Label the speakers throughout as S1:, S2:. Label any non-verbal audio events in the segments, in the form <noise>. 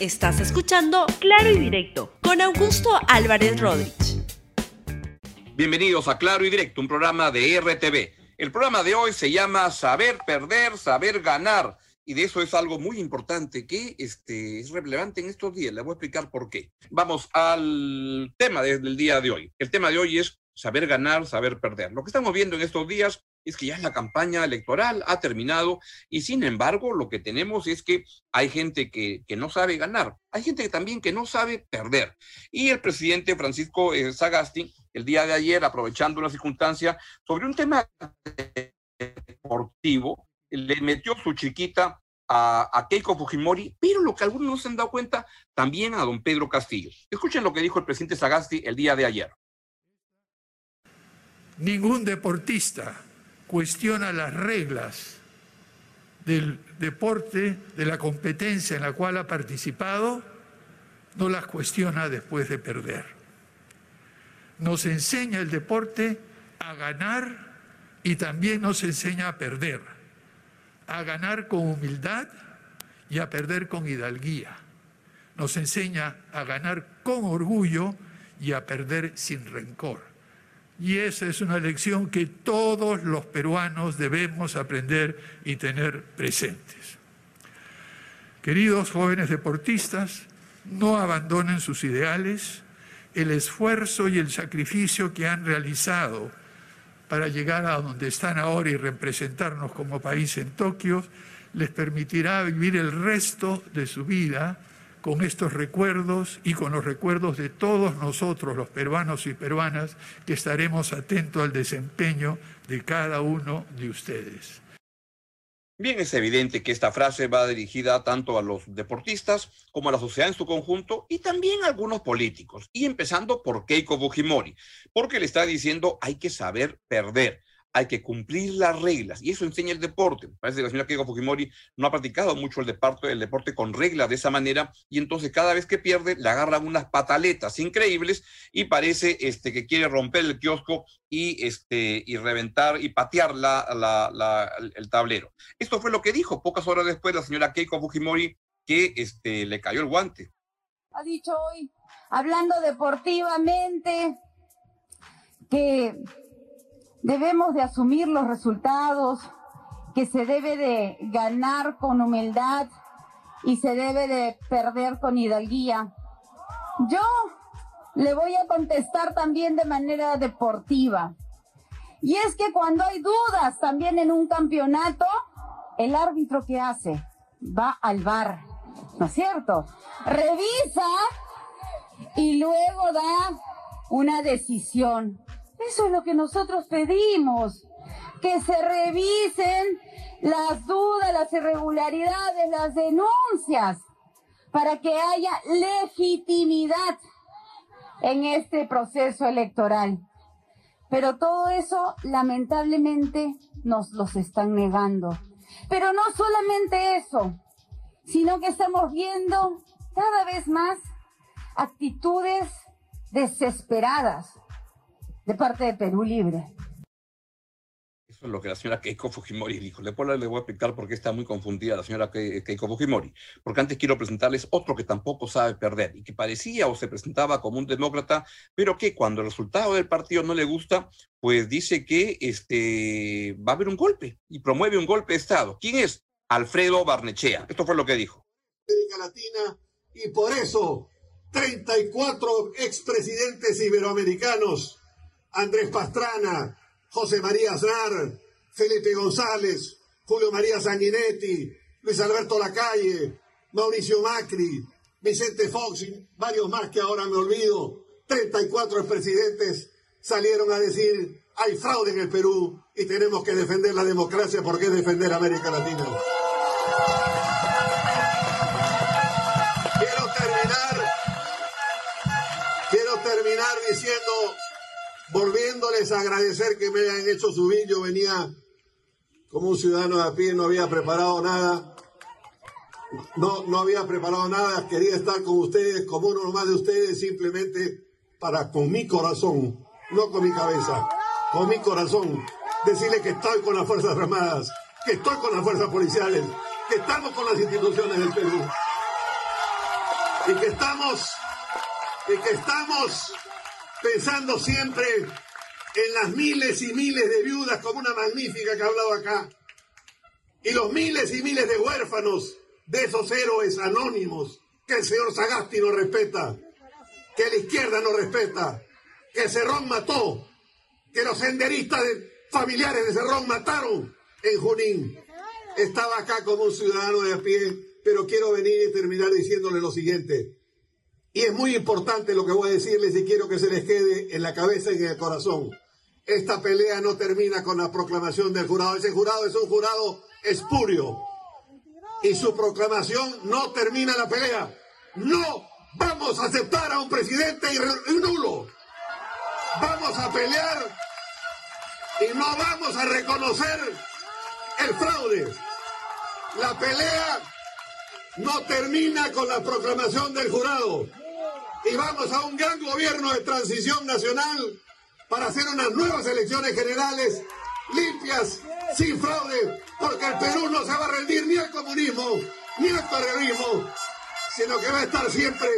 S1: Estás escuchando Claro y Directo con Augusto Álvarez Rodríguez.
S2: Bienvenidos a Claro y Directo, un programa de RTV. El programa de hoy se llama Saber Perder, Saber Ganar. Y de eso es algo muy importante que este, es relevante en estos días. Les voy a explicar por qué. Vamos al tema del día de hoy. El tema de hoy es saber ganar, saber perder. Lo que estamos viendo en estos días es que ya la campaña electoral ha terminado y sin embargo lo que tenemos es que hay gente que, no sabe ganar, hay gente también que no sabe perder. Y el presidente Francisco eh, Sagasti, el día de ayer, aprovechando una circunstancia sobre un tema deportivo, le metió su chiquita a, a, Keiko Fujimori, pero lo que algunos no se han dado cuenta, también a don Pedro Castillo. Escuchen lo que dijo el presidente Sagasti el día de ayer.
S3: Ningún deportista cuestiona las reglas del deporte, de la competencia en la cual ha participado, no las cuestiona después de perder. Nos enseña el deporte a ganar y también nos enseña a perder, a ganar con humildad y a perder con hidalguía. Nos enseña a ganar con orgullo y a perder sin rencor. Y esa es una lección que todos los peruanos debemos aprender y tener presentes. Queridos jóvenes deportistas, no abandonen sus ideales, el esfuerzo y el sacrificio que han realizado para llegar a donde están ahora y representarnos como país en Tokio, les permitirá vivir el resto de su vida con estos recuerdos y con los recuerdos de todos nosotros, los peruanos y peruanas, que estaremos atentos al desempeño de cada uno de ustedes.
S2: Bien, es evidente que esta frase va dirigida tanto a los deportistas como a la sociedad en su conjunto y también a algunos políticos, y empezando por Keiko Fujimori, porque le está diciendo hay que saber perder hay que cumplir las reglas y eso enseña el deporte. Parece que la señora Keiko Fujimori no ha practicado mucho el deporte, deporte con reglas de esa manera y entonces cada vez que pierde le agarran unas pataletas increíbles y parece este, que quiere romper el kiosco y, este, y reventar y patear la, el tablero. Esto fue lo que dijo pocas horas después la señora Keiko Fujimori que este, le cayó el guante.
S4: Ha dicho hoy, hablando deportivamente, que Debemos de asumir los resultados, que se debe de ganar con humildad y se debe de perder con hidalguía. Yo le voy a contestar también de manera deportiva. Y es que cuando hay dudas también en un campeonato, el árbitro que hace va al bar, ¿no es cierto? Revisa y luego da una decisión. Eso es lo que nosotros pedimos, que se revisen las dudas, las irregularidades, las denuncias, para que haya legitimidad en este proceso electoral. Pero todo eso lamentablemente nos los están negando. Pero no solamente eso, sino que estamos viendo cada vez más actitudes desesperadas, de parte de Perú Libre.
S2: Eso es lo que la señora Keiko Fujimori dijo. Le voy a explicar por qué está muy confundida la señora Keiko Fujimori. Porque antes quiero presentarles otro que tampoco sabe perder y que parecía o se presentaba como un demócrata, pero que cuando el resultado del partido no le gusta, pues dice que este, va a haber un golpe y promueve un golpe de Estado. ¿Quién es? Alfredo Barnechea. Esto fue lo que dijo.
S5: América Latina y por eso 34 expresidentes iberoamericanos Andrés Pastrana, José María Aznar, Felipe González, Julio María Sanguinetti, Luis Alberto Lacalle, Mauricio Macri, Vicente Fox y varios más que ahora me olvido, 34 presidentes salieron a decir hay fraude en el Perú y tenemos que defender la democracia porque es defender América Latina. Quiero terminar, quiero terminar diciendo volviéndoles a agradecer que me hayan hecho subir. Yo venía como un ciudadano de a pie, no había preparado nada. No, no había preparado nada, quería estar con ustedes, como uno más de ustedes, simplemente para con mi corazón, no con mi cabeza, con mi corazón, decirle que estoy con las Fuerzas Armadas, que estoy con las Fuerzas Policiales, que estamos con las instituciones del Perú. y que estamos, y que estamos pensando siempre en las miles y miles de viudas como una magnífica que ha hablado acá, y los miles y miles de huérfanos de esos héroes anónimos que el señor Sagasti no respeta, que la izquierda no respeta, que Cerrón mató, que los senderistas familiares de Cerrón mataron en Junín. Estaba acá como un ciudadano de a pie, pero quiero venir y terminar diciéndole lo siguiente. Y es muy importante lo que voy a decirles y quiero que se les quede en la cabeza y en el corazón. Esta pelea no termina con la proclamación del jurado. Ese jurado es un jurado espurio. Y su proclamación no termina la pelea. No vamos a aceptar a un presidente nulo. Vamos a pelear y no vamos a reconocer el fraude. La pelea no termina con la proclamación del jurado. Y vamos a un gran gobierno de transición nacional para hacer unas nuevas elecciones generales limpias, sin fraude, porque el Perú no se va a rendir ni al comunismo ni al terrorismo, sino que va a estar siempre,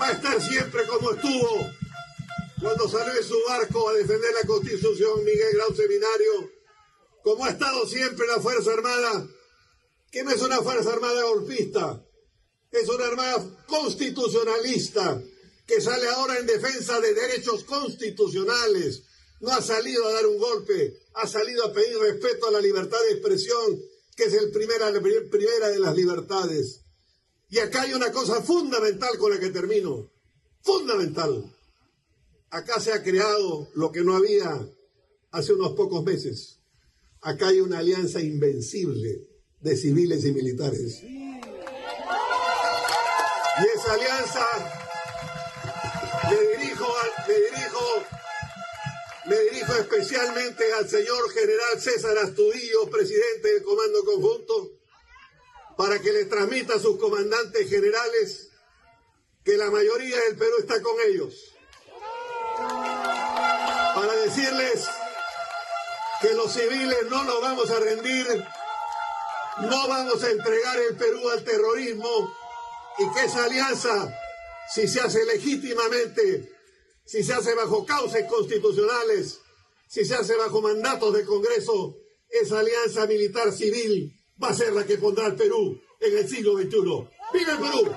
S5: va a estar siempre como estuvo cuando salió de su barco a defender la Constitución Miguel Grau Seminario, como ha estado siempre la Fuerza Armada que no es una Fuerza Armada golpista, es una Armada constitucionalista que sale ahora en defensa de derechos constitucionales. No ha salido a dar un golpe, ha salido a pedir respeto a la libertad de expresión, que es el primera, la primera de las libertades. Y acá hay una cosa fundamental con la que termino. Fundamental. Acá se ha creado lo que no había hace unos pocos meses. Acá hay una alianza invencible de civiles y militares. Alianza le dirijo, le dirijo, le dirijo especialmente al señor general César Astudillo, presidente del Comando Conjunto, para que le transmita a sus comandantes generales que la mayoría del Perú está con ellos. Para decirles que los civiles no nos vamos a rendir no vamos a entregar el Perú al terrorismo y que esa alianza, si se hace legítimamente, si se hace bajo causas constitucionales, si se hace bajo mandatos del Congreso, esa alianza militar civil va a ser la que pondrá al Perú en el siglo XXI. ¡Viva el Perú!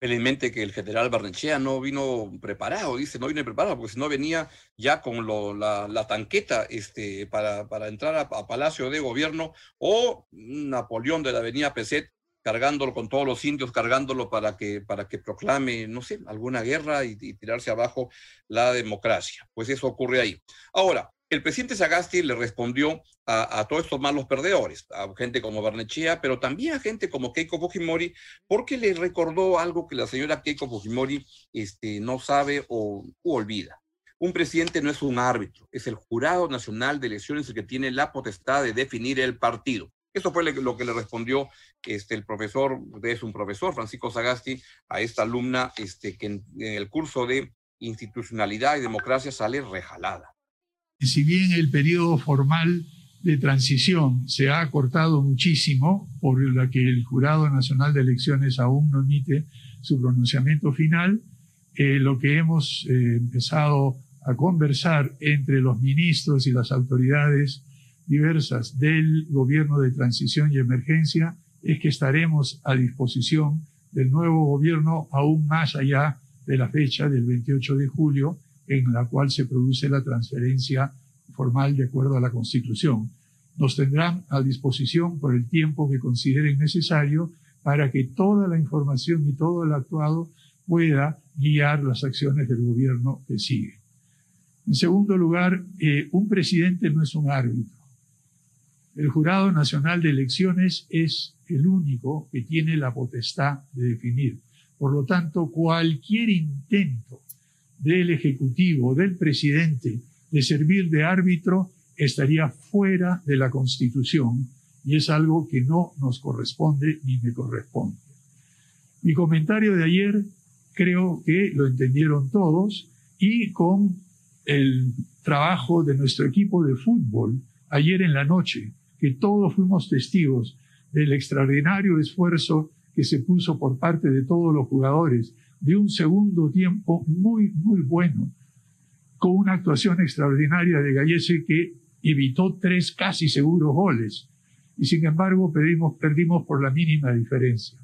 S2: Felizmente que el general Barnechea no vino preparado, dice, no vino preparado, porque si no venía ya con la, tanqueta este, para, para entrar a, Palacio de Gobierno o Napoleón de la Avenida Peset cargándolo con todos los indios, cargándolo para que, para que proclame, no sé, alguna guerra y tirarse abajo la democracia. Pues eso ocurre ahí. Ahora, el presidente Sagasti le respondió a, todos estos malos perdedores, a gente como Barnechea, pero también a gente como Keiko Fujimori, porque le recordó algo que la señora Keiko Fujimori este, no sabe o olvida. Un presidente no es un árbitro, es el Jurado Nacional de Elecciones el que tiene la potestad de definir el partido. Eso fue lo que le respondió este, el profesor, es un profesor, Francisco Sagasti, a esta alumna este, que en el curso de institucionalidad y democracia sale rejalada.
S3: Si bien el periodo formal de transición se ha acortado muchísimo, por la que el Jurado Nacional de Elecciones aún no emite su pronunciamiento final, eh, lo que hemos eh, empezado a conversar entre los ministros y las autoridades diversas del gobierno de transición y emergencia es que estaremos a disposición del nuevo gobierno aún más allá de la fecha del 28 de julio en la cual se produce la transferencia formal de acuerdo a la Constitución. Nos tendrán a disposición por el tiempo que consideren necesario para que toda la información y todo el actuado pueda guiar las acciones del gobierno que sigue. En segundo lugar, eh, un presidente no es un árbitro. El Jurado Nacional de Elecciones es el único que tiene la potestad de definir. Por lo tanto, cualquier intento del Ejecutivo, del presidente, de servir de árbitro estaría fuera de la Constitución y es algo que no nos corresponde ni me corresponde. Mi comentario de ayer creo que lo entendieron todos y con el trabajo de nuestro equipo de fútbol ayer en la noche, que todos fuimos testigos del extraordinario esfuerzo que se puso por parte de todos los jugadores de un segundo tiempo muy, muy bueno, con una actuación extraordinaria de Gallese que evitó tres casi seguros goles. Y sin embargo perdimos, perdimos por la mínima diferencia.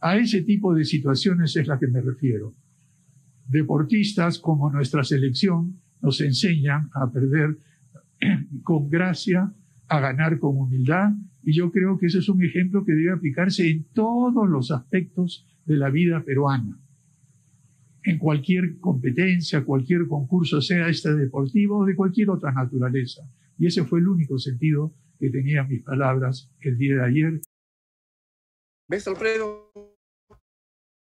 S3: A ese tipo de situaciones es la que me refiero. Deportistas como nuestra selección nos enseñan a perder <clears throat> con gracia, a ganar con humildad, y yo creo que ese es un ejemplo que debe aplicarse en todos los aspectos de la vida peruana. En cualquier competencia, cualquier concurso, sea este deportivo o de cualquier otra naturaleza. Y ese fue el único sentido que tenían mis palabras el día de ayer.
S2: ¿Ves, Alfredo?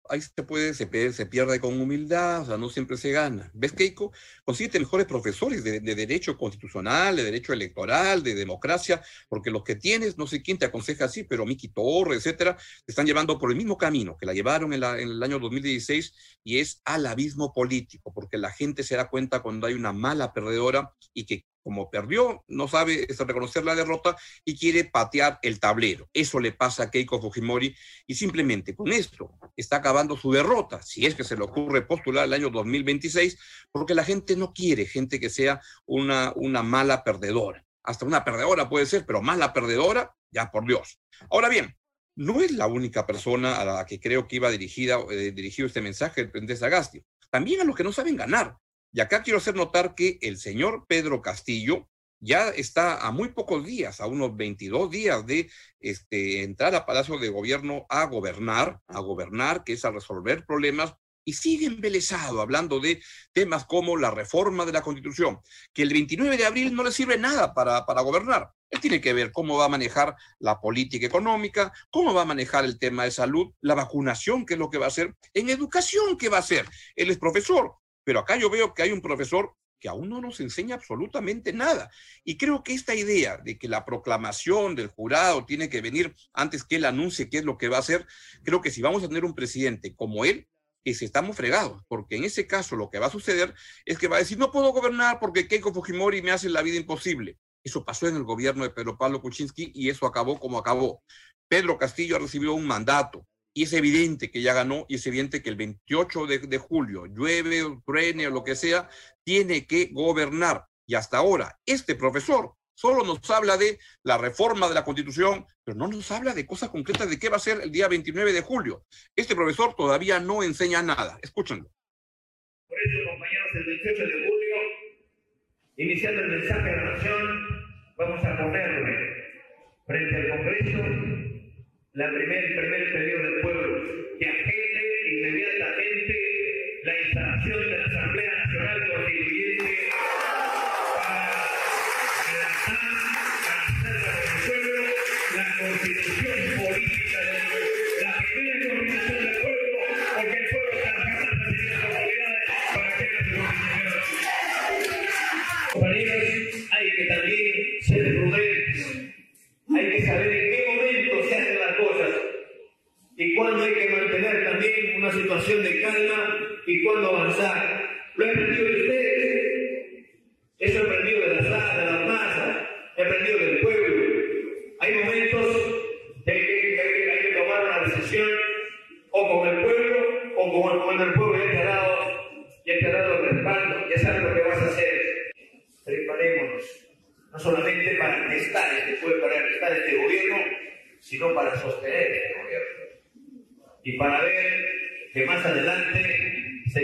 S2: Ahí se puede, se, pierde con humildad, o sea, no siempre se gana. ¿Ves, Keiko? Consiste mejores profesores de, derecho constitucional, de derecho electoral, de democracia, porque los que tienes, no sé quién te aconseja así, pero Miki Torre, etcétera, te están llevando por el mismo camino que la llevaron en, en el año 2016 y es al abismo político, porque la gente se da cuenta cuando hay una mala perdedora y que como perdió, no sabe reconocer la derrota y quiere patear el tablero. Eso le pasa a Keiko Fujimori y simplemente con esto está acabando su derrota, si es que se le ocurre postular el año 2026, porque la gente no quiere gente que sea una, una mala perdedora. Hasta una perdedora puede ser, pero mala perdedora, ya por Dios. Ahora bien, no es la única persona a la que creo que iba dirigida, eh, dirigido este mensaje el presidente Sagasti. También a los que no saben ganar. Y acá quiero hacer notar que el señor Pedro Castillo ya está a muy pocos días, a unos 22 días de este, entrar a Palacio de Gobierno a gobernar, a gobernar, que es a resolver problemas, y sigue embelesado hablando de temas como la reforma de la Constitución, que el 29 de abril no le sirve nada para, para gobernar. Él tiene que ver cómo va a manejar la política económica, cómo va a manejar el tema de salud, la vacunación, qué es lo que va a hacer, en educación, qué va a hacer. Él es profesor, pero acá yo veo que hay un profesor que aún no nos enseña absolutamente nada. Y creo que esta idea de que la proclamación del jurado tiene que venir antes que él anuncie qué es lo que va a hacer, creo que si vamos a tener un presidente como él, que estamos fregados, porque en ese caso lo que va a suceder es que va a decir, no puedo gobernar porque Keiko Fujimori me hace la vida imposible. Eso pasó en el gobierno de Pedro Pablo Kuczynski y eso acabó como acabó. Pedro Castillo ha recibido un mandato, y es evidente que ya ganó y es evidente que el 28 de, julio, llueve, truene o lo que sea, tiene que gobernar. Y hasta ahora, este profesor solo nos habla de la reforma de la Constitución, pero no nos habla de cosas concretas de qué va a ser el día 29 de julio. Este profesor todavía no enseña nada. Escúchenlo.
S6: Por eso, compañeros, el 28 de julio, iniciando el mensaje de la nación, vamos a ponerle frente al Congreso la primer, el primer pedido del pueblo, que hay que mantener también una situación de calma y cuándo avanzar. Lo he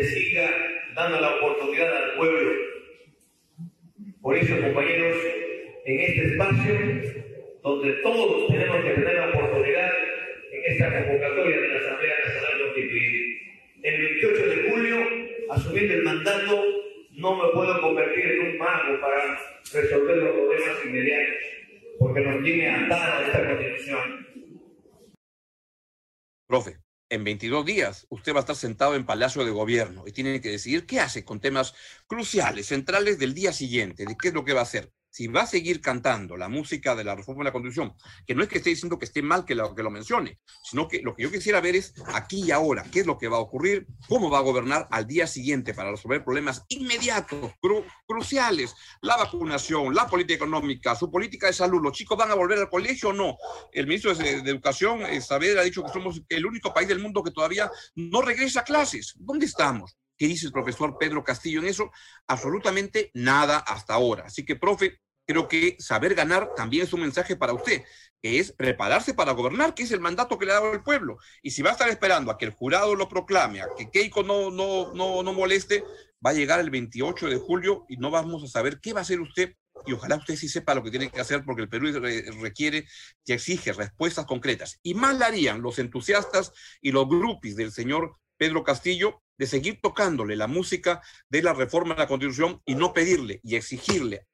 S6: siga dando la oportunidad al pueblo. Por eso, compañeros, en este espacio, donde todos tenemos que tener la oportunidad en esta convocatoria de la Asamblea Nacional Constituyente. El 28 de julio, asumiendo el mandato, no me puedo convertir en un mago para resolver los problemas inmediatos, porque nos tiene atada esta constitución.
S2: Profe en 22 días usted va a estar sentado en Palacio de Gobierno y tiene que decidir qué hace con temas cruciales, centrales del día siguiente, de qué es lo que va a hacer. Si va a seguir cantando la música de la reforma de la Constitución, que no es que esté diciendo que esté mal que lo, que lo mencione, sino que lo que yo quisiera ver es aquí y ahora, qué es lo que va a ocurrir, cómo va a gobernar al día siguiente para resolver problemas inmediatos, cruciales, la vacunación, la política económica, su política de salud, los chicos van a volver al colegio o no. El ministro de, Educación, eh, Saavedra, ha dicho que somos el único país del mundo que todavía no regresa a clases. ¿Dónde estamos? ¿Qué dice el profesor Pedro Castillo en eso? Absolutamente nada hasta ahora. Así que, profe, creo que saber ganar también es un mensaje para usted, que es prepararse para gobernar, que es el mandato que le ha dado el pueblo. Y si va a estar esperando a que el jurado lo proclame, a que Keiko no, no, no, no moleste, va a llegar el 28 de julio y no vamos a saber qué va a hacer usted. Y ojalá usted sí sepa lo que tiene que hacer porque el Perú requiere y exige respuestas concretas. Y más harían los entusiastas y los grupis del señor Pedro Castillo de seguir tocándole la música de la reforma de la Constitución y no pedirle y exigirle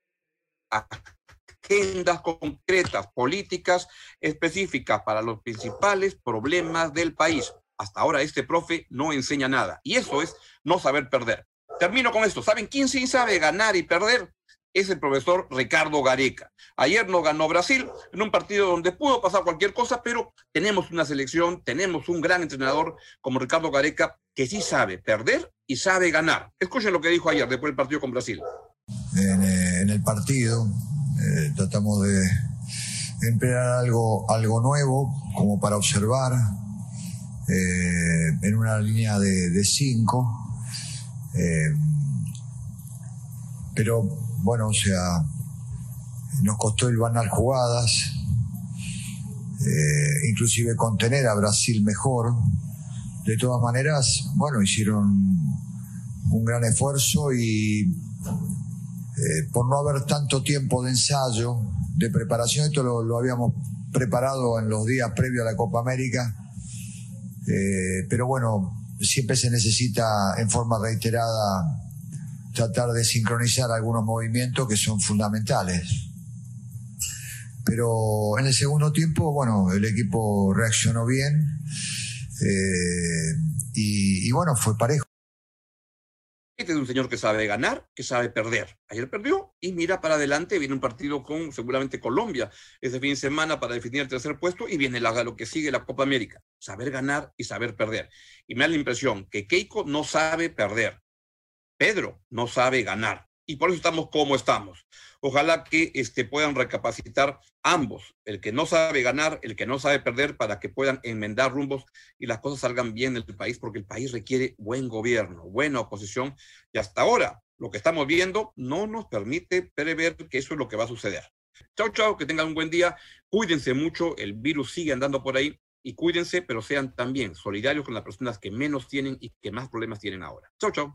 S2: agendas concretas, políticas específicas para los principales problemas del país. Hasta ahora este profe no enseña nada y eso es no saber perder. Termino con esto. ¿Saben quién sí sabe ganar y perder? es el profesor Ricardo Gareca. Ayer no ganó Brasil en un partido donde pudo pasar cualquier cosa, pero tenemos una selección, tenemos un gran entrenador como Ricardo Gareca que sí sabe perder y sabe ganar. Escuchen lo que dijo ayer después del partido con Brasil
S7: en, eh, el partido. Eh, tratamos de emplear algo, algo nuevo como para observar eh, en una línea de, cinco. pero bueno, o sea, nos costó el banar jugadas, inclusive contener a Brasil mejor. De todas maneras, bueno, hicieron un gran esfuerzo y eh, por no haber tanto tiempo de ensayo, de preparación, esto lo, habíamos preparado en los días previos a la Copa América, eh, pero bueno, siempre se necesita en forma reiterada tratar de sincronizar algunos movimientos que son fundamentales. Pero en el segundo tiempo, bueno, el equipo reaccionó bien eh, y bueno, fue parejo.
S2: Es un señor que sabe ganar, que sabe perder. Ayer perdió y mira para adelante. Viene un partido con seguramente Colombia ese fin de semana para definir el tercer puesto y viene lo que sigue la Copa América. Saber ganar y saber perder. Y me da la impresión que Keiko no sabe perder. Pedro no sabe ganar y por eso estamos como estamos. Ojalá que este, puedan recapacitar ambos, el que no sabe ganar, el que no sabe perder, para que puedan enmendar rumbos y las cosas salgan bien en el país, porque el país requiere buen gobierno, buena oposición, y hasta ahora lo que estamos viendo no nos permite prever que eso es lo que va a suceder. Chao, chao, que tengan un buen día, cuídense mucho, el virus sigue andando por ahí, y cuídense, pero sean también solidarios con las personas que menos tienen y que más problemas tienen ahora. Chao, chao.